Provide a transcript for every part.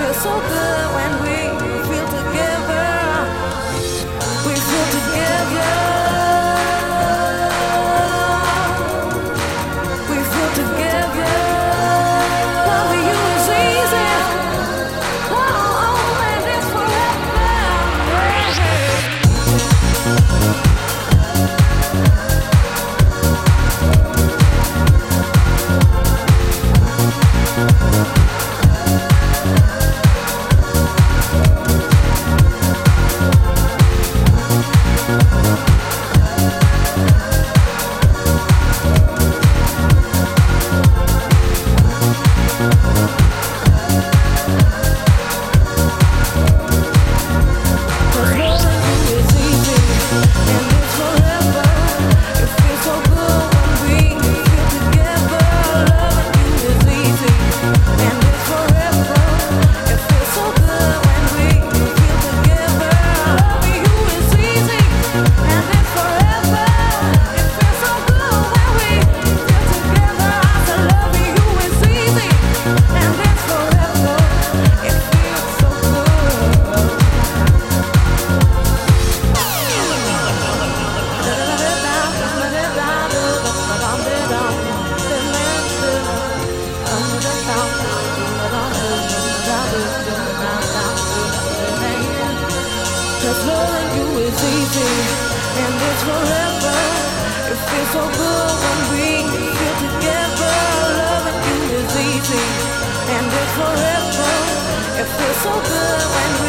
feel so good when Cause loving you is easy and it's forever. It feels so good when we feel together. Loving you is easy and it's forever. It feels so good when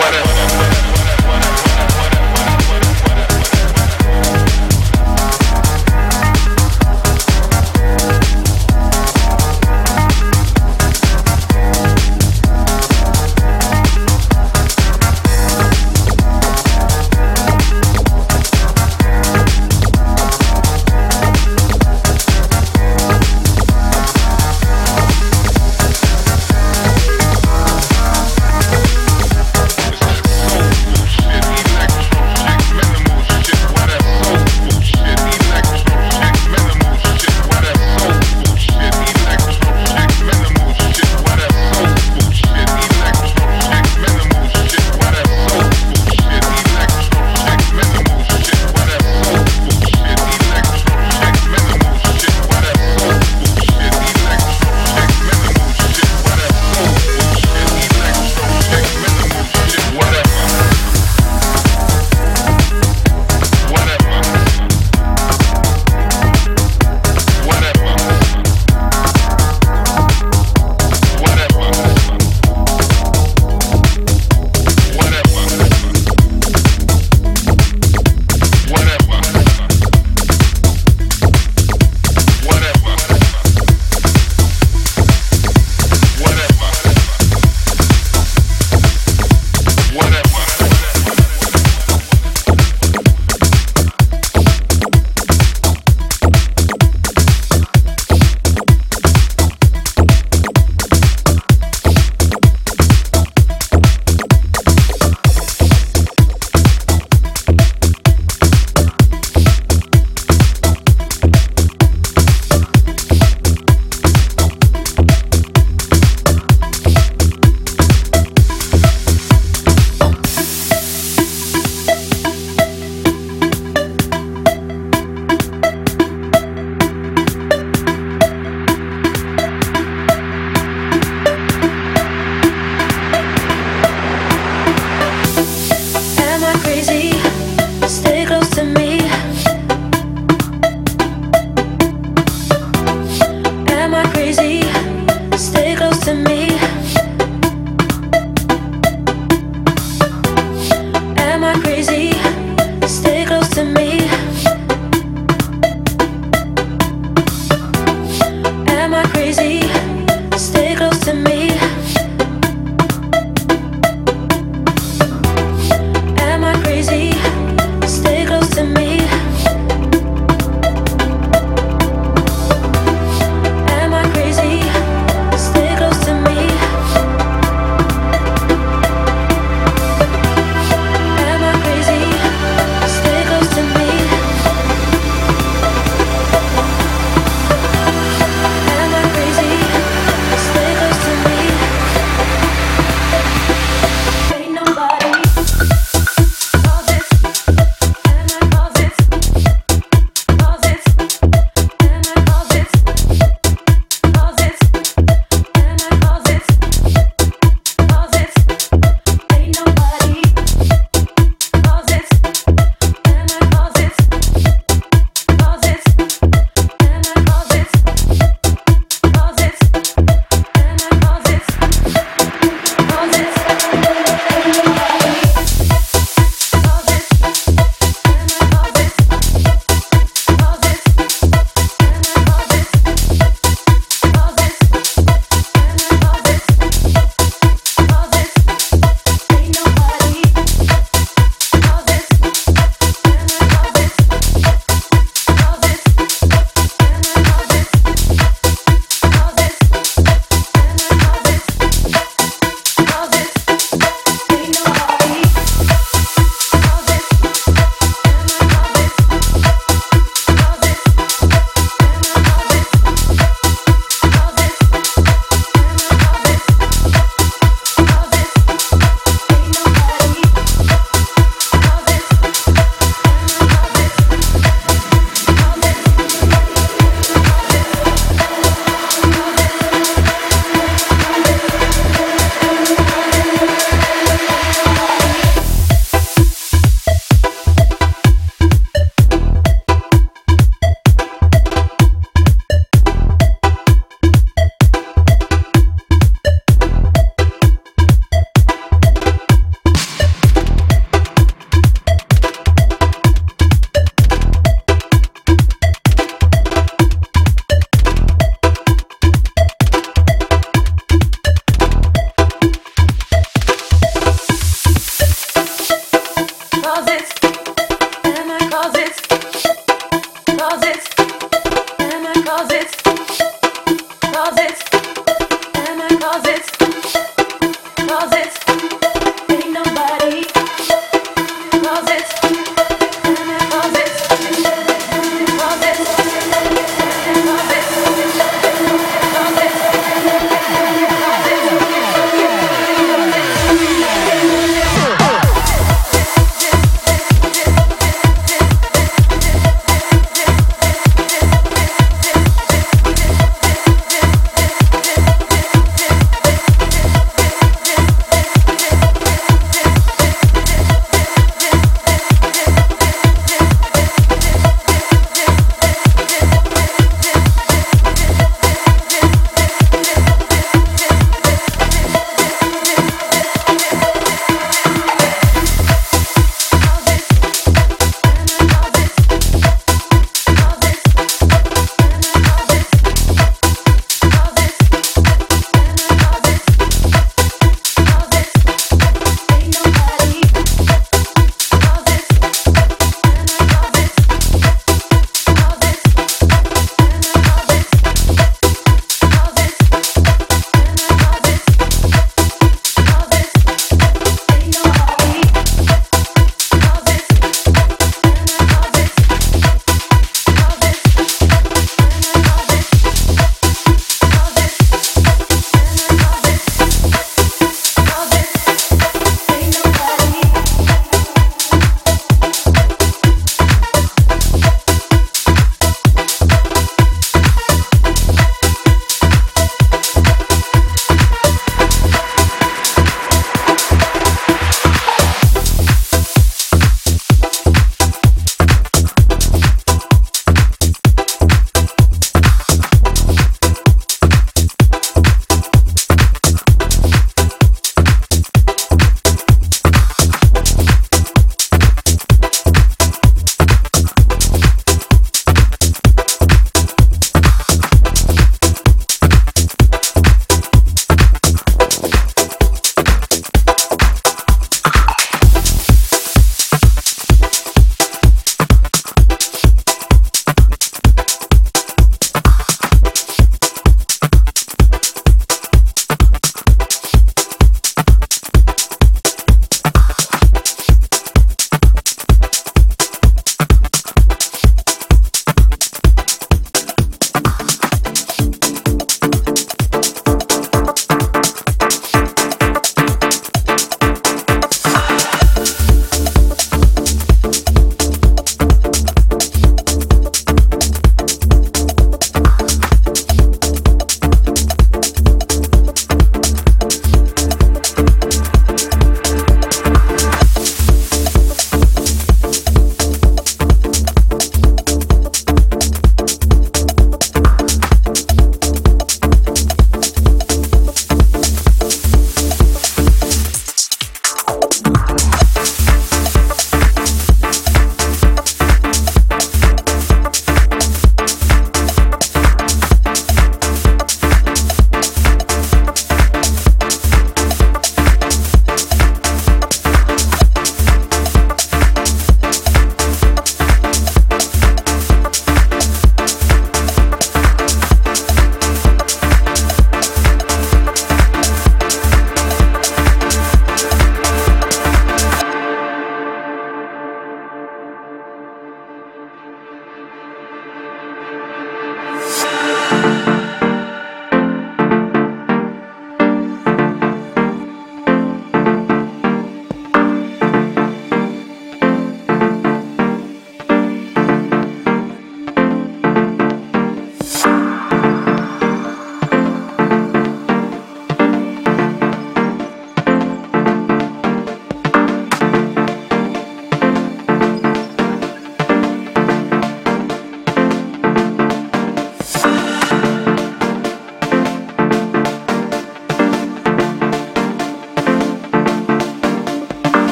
Whatever.